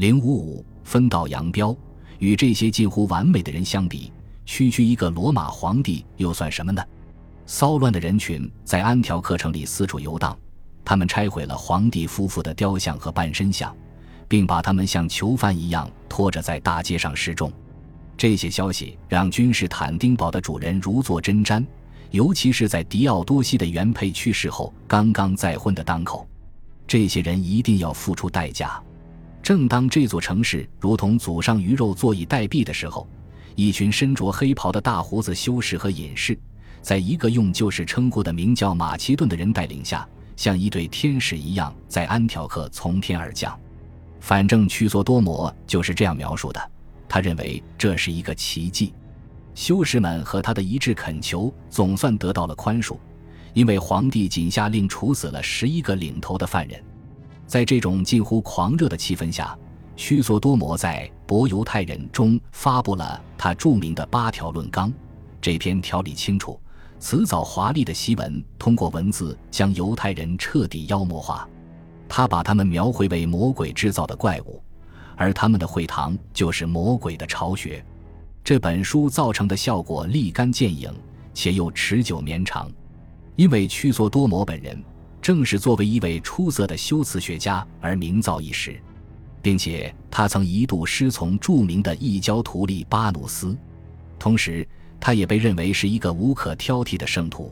零五五分道扬镳，与这些近乎完美的人相比，区区一个罗马皇帝又算什么呢？骚乱的人群在安条克城里四处游荡，他们拆毁了皇帝夫妇的雕像和半身像，并把他们像囚犯一样拖着在大街上示众。这些消息让君士坦丁堡的主人如坐针毡，尤其是在迪奥多西的原配去世后刚刚再婚的当口，这些人一定要付出代价。正当这座城市如同祖上鱼肉坐以待毙的时候，一群身着黑袍的大胡子修士和隐士。在一个用旧时称呼的名叫马其顿的人带领下，像一对天使一样在安条克从天而降。反正屈索多摩就是这样描述的。他认为这是一个奇迹。修士们和他的一致恳求，总算得到了宽恕，因为皇帝仅下令处死了十一个领头的犯人。在这种近乎狂热的气氛下，屈索多摩在《博犹太人》中发布了他著名的八条论纲。这篇条理清楚。辞藻华丽的檄文，通过文字将犹太人彻底妖魔化。他把他们描绘为魔鬼制造的怪物，而他们的会堂就是魔鬼的巢穴。这本书造成的效果立竿见影，且又持久绵长，因为屈索多摩本人正是作为一位出色的修辞学家而名噪一时，并且他曾一度师从著名的异教徒利巴努斯，同时。他也被认为是一个无可挑剔的圣徒。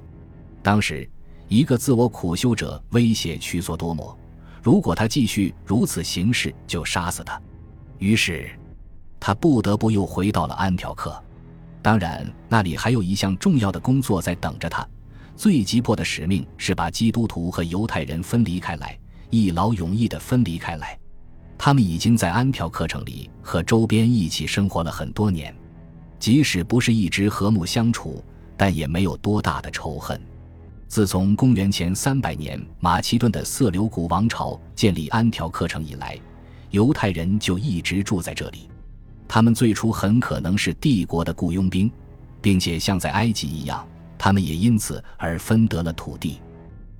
当时，一个自我苦修者威胁屈索多摩，如果他继续如此行事，就杀死他。于是，他不得不又回到了安条克。当然，那里还有一项重要的工作在等着他。最急迫的使命是把基督徒和犹太人分离开来，一劳永逸地分离开来。他们已经在安条克城里和周边一起生活了很多年。即使不是一直和睦相处，但也没有多大的仇恨。自从公元前三百年马其顿的色流古王朝建立安条克城以来，犹太人就一直住在这里。他们最初很可能是帝国的雇佣兵，并且像在埃及一样，他们也因此而分得了土地。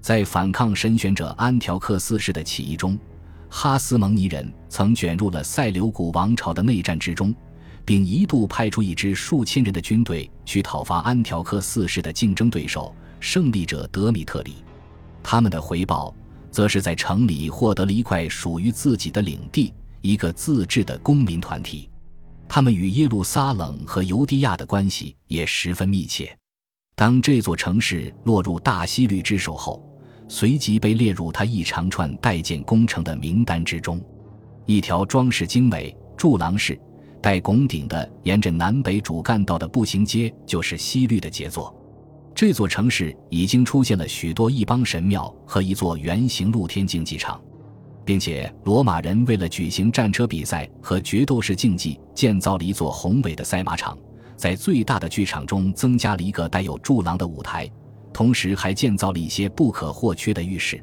在反抗神选者安条克四世的起义中，哈斯蒙尼人曾卷入了塞琉古王朝的内战之中。并一度派出一支数千人的军队去讨伐安条克四世的竞争对手胜利者德米特里，他们的回报则是在城里获得了一块属于自己的领地，一个自治的公民团体。他们与耶路撒冷和犹地亚的关系也十分密切。当这座城市落入大西律之手后，随即被列入他一长串待建工程的名单之中。一条装饰精美、柱廊式。带拱顶的沿着南北主干道的步行街就是西律的杰作。这座城市已经出现了许多异邦神庙和一座圆形露天竞技场，并且罗马人为了举行战车比赛和决斗士竞技，建造了一座宏伟的赛马场。在最大的剧场中增加了一个带有柱廊的舞台，同时还建造了一些不可或缺的浴室。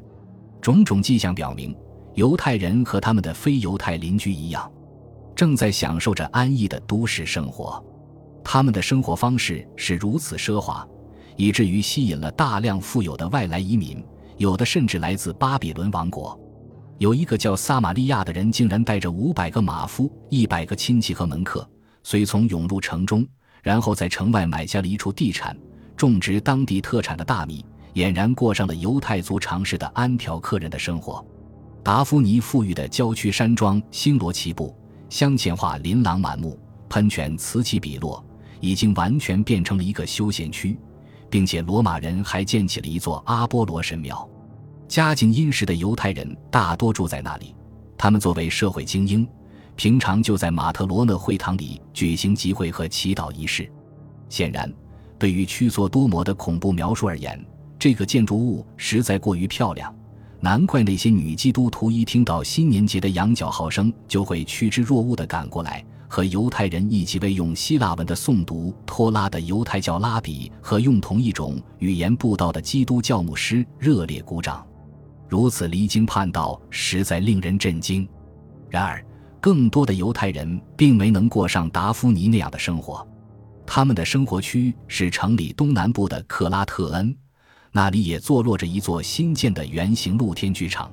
种种迹象表明，犹太人和他们的非犹太邻居一样。正在享受着安逸的都市生活，他们的生活方式是如此奢华，以至于吸引了大量富有的外来移民，有的甚至来自巴比伦王国。有一个叫撒玛利亚的人，竟然带着五百个马夫、一百个亲戚和门客，随从涌入城中，然后在城外买下了一处地产，种植当地特产的大米，俨然过上了犹太族常识的安条克人的生活。达夫尼富裕的郊区山庄星罗棋布。镶嵌画琳琅满目，喷泉此起彼落，已经完全变成了一个休闲区，并且罗马人还建起了一座阿波罗神庙。家境殷实的犹太人大多住在那里，他们作为社会精英，平常就在马特罗讷会堂里举行集会和祈祷仪式。显然，对于屈索多摩的恐怖描述而言，这个建筑物实在过于漂亮。难怪那些女基督徒一听到新年节的羊角号声，就会趋之若鹜地赶过来，和犹太人一起为用希腊文的诵读托拉的犹太教拉比和用同一种语言布道的基督教牧师热烈鼓掌。如此离经叛道，实在令人震惊。然而，更多的犹太人并没能过上达夫尼那样的生活，他们的生活区是城里东南部的克拉特恩。那里也坐落着一座新建的圆形露天剧场，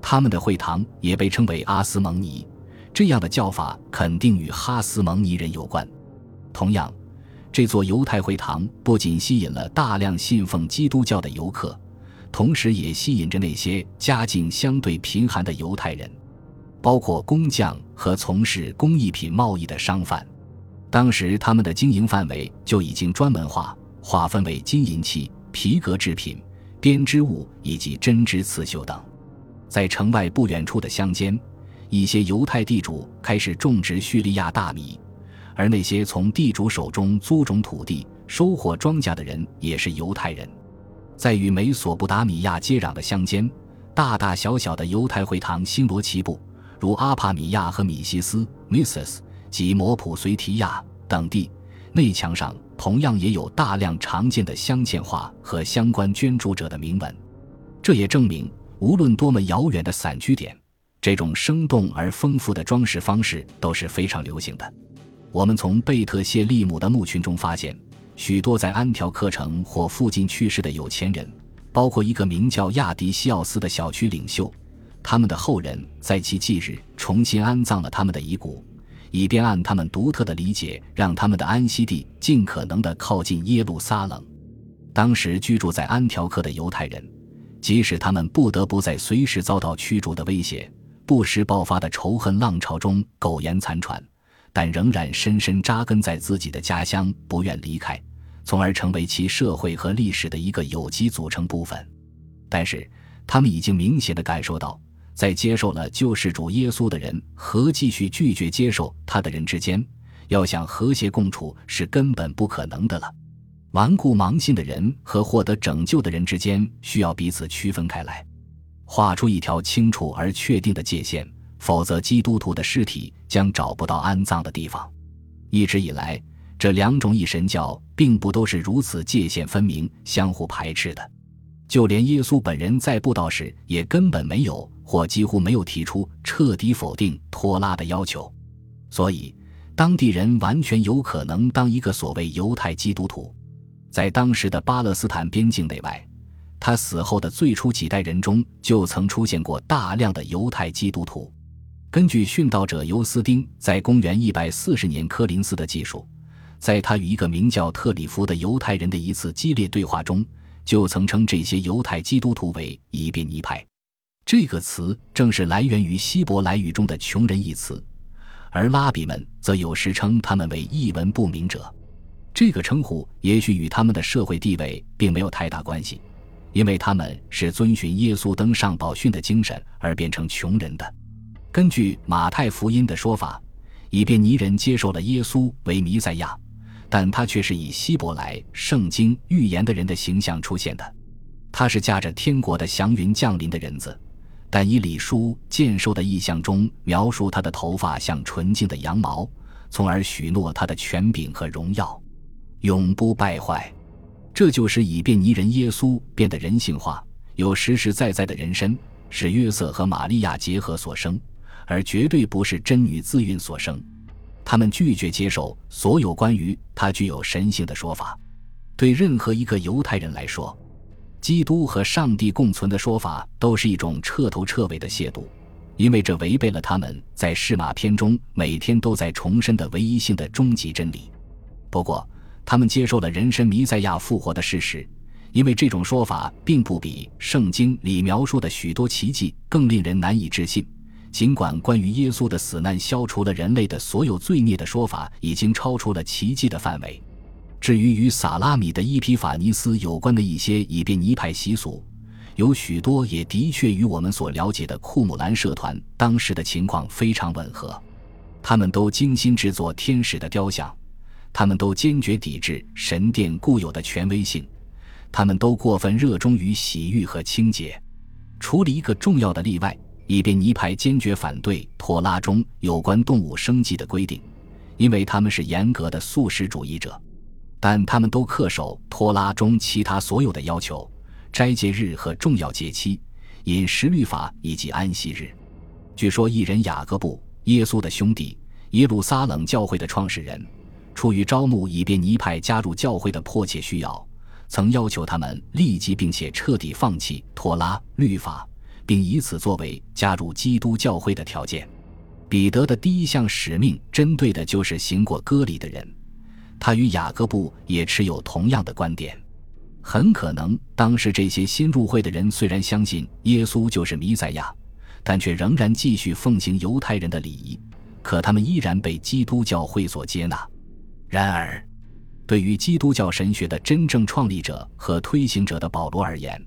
他们的会堂也被称为阿斯蒙尼，这样的叫法肯定与哈斯蒙尼人有关。同样，这座犹太会堂不仅吸引了大量信奉基督教的游客，同时也吸引着那些家境相对贫寒的犹太人，包括工匠和从事工艺品贸易的商贩。当时，他们的经营范围就已经专门化，划分为金银器、皮革制品、编织物以及针织刺绣等。在城外不远处的乡间，一些犹太地主开始种植叙利亚大米，而那些从地主手中租种土地、收获庄稼的人也是犹太人。在与美索不达米亚接壤的乡间，大大小小的犹太会堂星罗棋布，如阿帕米亚和米西斯 （Missus） 及摩普随提亚等地，内墙上同样也有大量常见的镶嵌画和相关捐助者的铭文。这也证明。无论多么遥远的散居点，这种生动而丰富的装饰方式都是非常流行的。我们从贝特谢利姆的墓群中发现，许多在安条克城或附近去世的有钱人，包括一个名叫亚迪西奥斯的小区领袖，他们的后人在其忌日重新安葬了他们的遗骨，以便按他们独特的理解，让他们的安息地尽可能的靠近耶路撒冷。当时居住在安条克的犹太人。即使他们不得不在随时遭到驱逐的威胁、不时爆发的仇恨浪潮中苟延残喘，但仍然深深扎根在自己的家乡，不愿离开，从而成为其社会和历史的一个有机组成部分。但是，他们已经明显的感受到，在接受了救世主耶稣的人和继续拒绝接受他的人之间，要想和谐共处是根本不可能的了。顽固盲信的人和获得拯救的人之间需要彼此区分开来，画出一条清楚而确定的界限，否则基督徒的尸体将找不到安葬的地方。一直以来，这两种一神教并不都是如此界限分明、相互排斥的。就连耶稣本人在布道时，也根本没有或几乎没有提出彻底否定托拉的要求。所以，当地人完全有可能当一个所谓犹太基督徒。在当时的巴勒斯坦边境内外，他死后的最初几代人中就曾出现过大量的犹太基督徒。根据殉道者尤斯丁在公元一百四十年科林斯的记述，在他与一个名叫特里弗的犹太人的一次激烈对话中，就曾称这些犹太基督徒为以便尼派。这个词正是来源于希伯来语中的“穷人”一词，而拉比们则有时称他们为一文不明者。这个称呼也许与他们的社会地位并没有太大关系，因为他们是遵循耶稣登上宝训的精神而变成穷人的。根据马太福音的说法，以便尼人接受了耶稣为弥赛亚，但他却是以希伯来圣经预言的人的形象出现的。他是驾着天国的祥云降临的人子，但以李叔见受的意象中描述他的头发像纯净的羊毛，从而许诺他的权柄和荣耀。永不败坏，这就是以便尼人耶稣变得人性化，有实实在在的人身，是约瑟和玛利亚结合所生，而绝对不是真女自孕所生。他们拒绝接受所有关于他具有神性的说法。对任何一个犹太人来说，基督和上帝共存的说法都是一种彻头彻尾的亵渎，因为这违背了他们在释马篇中每天都在重申的唯一性的终极真理。不过，他们接受了人身弥赛亚复活的事实，因为这种说法并不比圣经里描述的许多奇迹更令人难以置信。尽管关于耶稣的死难消除了人类的所有罪孽的说法已经超出了奇迹的范围，至于与萨拉米的伊皮法尼斯有关的一些以便尼派习俗，有许多也的确与我们所了解的库姆兰社团当时的情况非常吻合。他们都精心制作天使的雕像。他们都坚决抵制神殿固有的权威性，他们都过分热衷于洗浴和清洁，除了一个重要的例外，以便尼派坚决反对托拉中有关动物生计的规定，因为他们是严格的素食主义者。但他们都恪守托拉中其他所有的要求：斋戒日和重要节期、饮食律法以及安息日。据说，一人雅各布，耶稣的兄弟，耶路撒冷教会的创始人。出于招募以便尼派加入教会的迫切需要，曾要求他们立即并且彻底放弃托拉律法，并以此作为加入基督教会的条件。彼得的第一项使命针对的就是行过割礼的人，他与雅各布也持有同样的观点。很可能当时这些新入会的人虽然相信耶稣就是弥赛亚，但却仍然继续奉行犹太人的礼仪，可他们依然被基督教会所接纳。然而，对于基督教神学的真正创立者和推行者的保罗而言，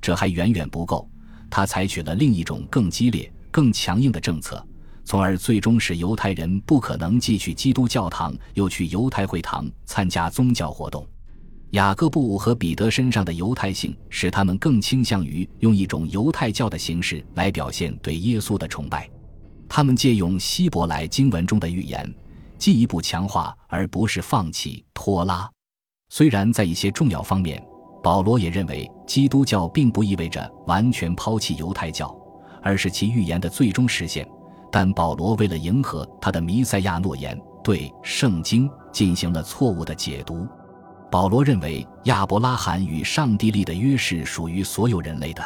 这还远远不够。他采取了另一种更激烈、更强硬的政策，从而最终使犹太人不可能既去基督教堂又去犹太会堂参加宗教活动。雅各布和彼得身上的犹太性使他们更倾向于用一种犹太教的形式来表现对耶稣的崇拜。他们借用希伯来经文中的预言，进一步强化而不是放弃拖拉。虽然在一些重要方面，保罗也认为基督教并不意味着完全抛弃犹太教，而是其预言的最终实现。但保罗为了迎合他的弥赛亚诺言，对圣经进行了错误的解读。保罗认为亚伯拉罕与上帝立的约是属于所有人类的，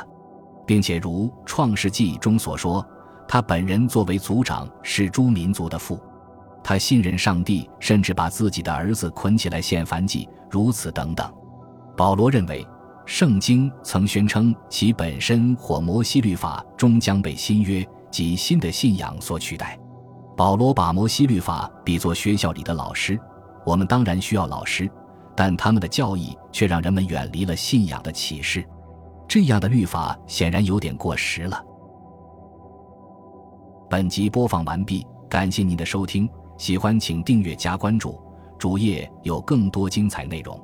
并且如《创世纪》中所说，他本人作为族长是诸民族的父。他信任上帝，甚至把自己的儿子捆起来献燔祭，如此等等。保罗认为，圣经曾宣称其本身或摩西律法终将被新约及新的信仰所取代。保罗把摩西律法比作学校里的老师，我们当然需要老师。但他们的教义却让人们远离了信仰的启示，这样的律法显然有点过时了。本集播放完毕，感谢您的收听，喜欢请订阅加关注，主页有更多精彩内容。